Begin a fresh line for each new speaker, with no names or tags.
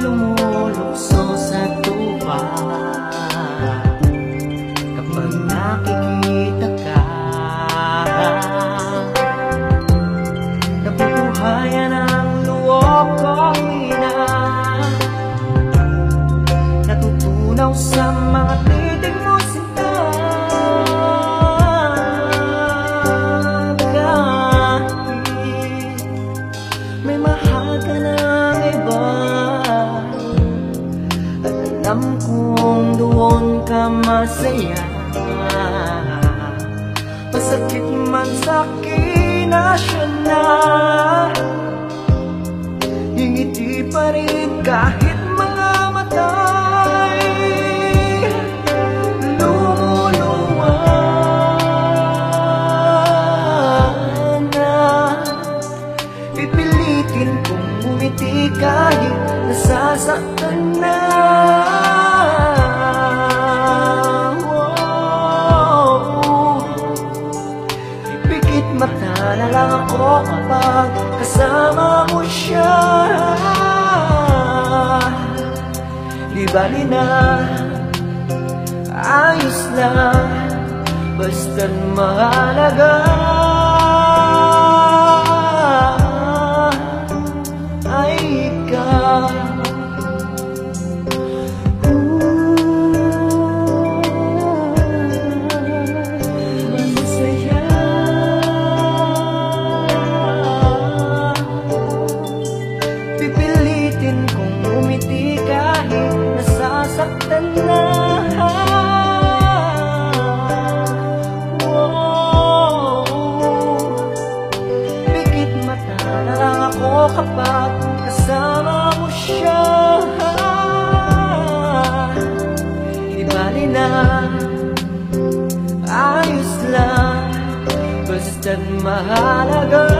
lumulukso sa tuba Kapag nakikita ka masaya. Masakit man sa akin na siya na. Hingiti pa rin kahit mga matay. Lumuluwa na. Pipilitin kong umiti kahit nasasaktan na mata na lang ako kapag kasama mo siya. Di bali na, ayos lang Basta't mahalaga kong umiti kahit nasasaktan na Wow. Pikit mata na lang ako kapag mo siya. Di bali na, ayos lang. Basta't mahalaga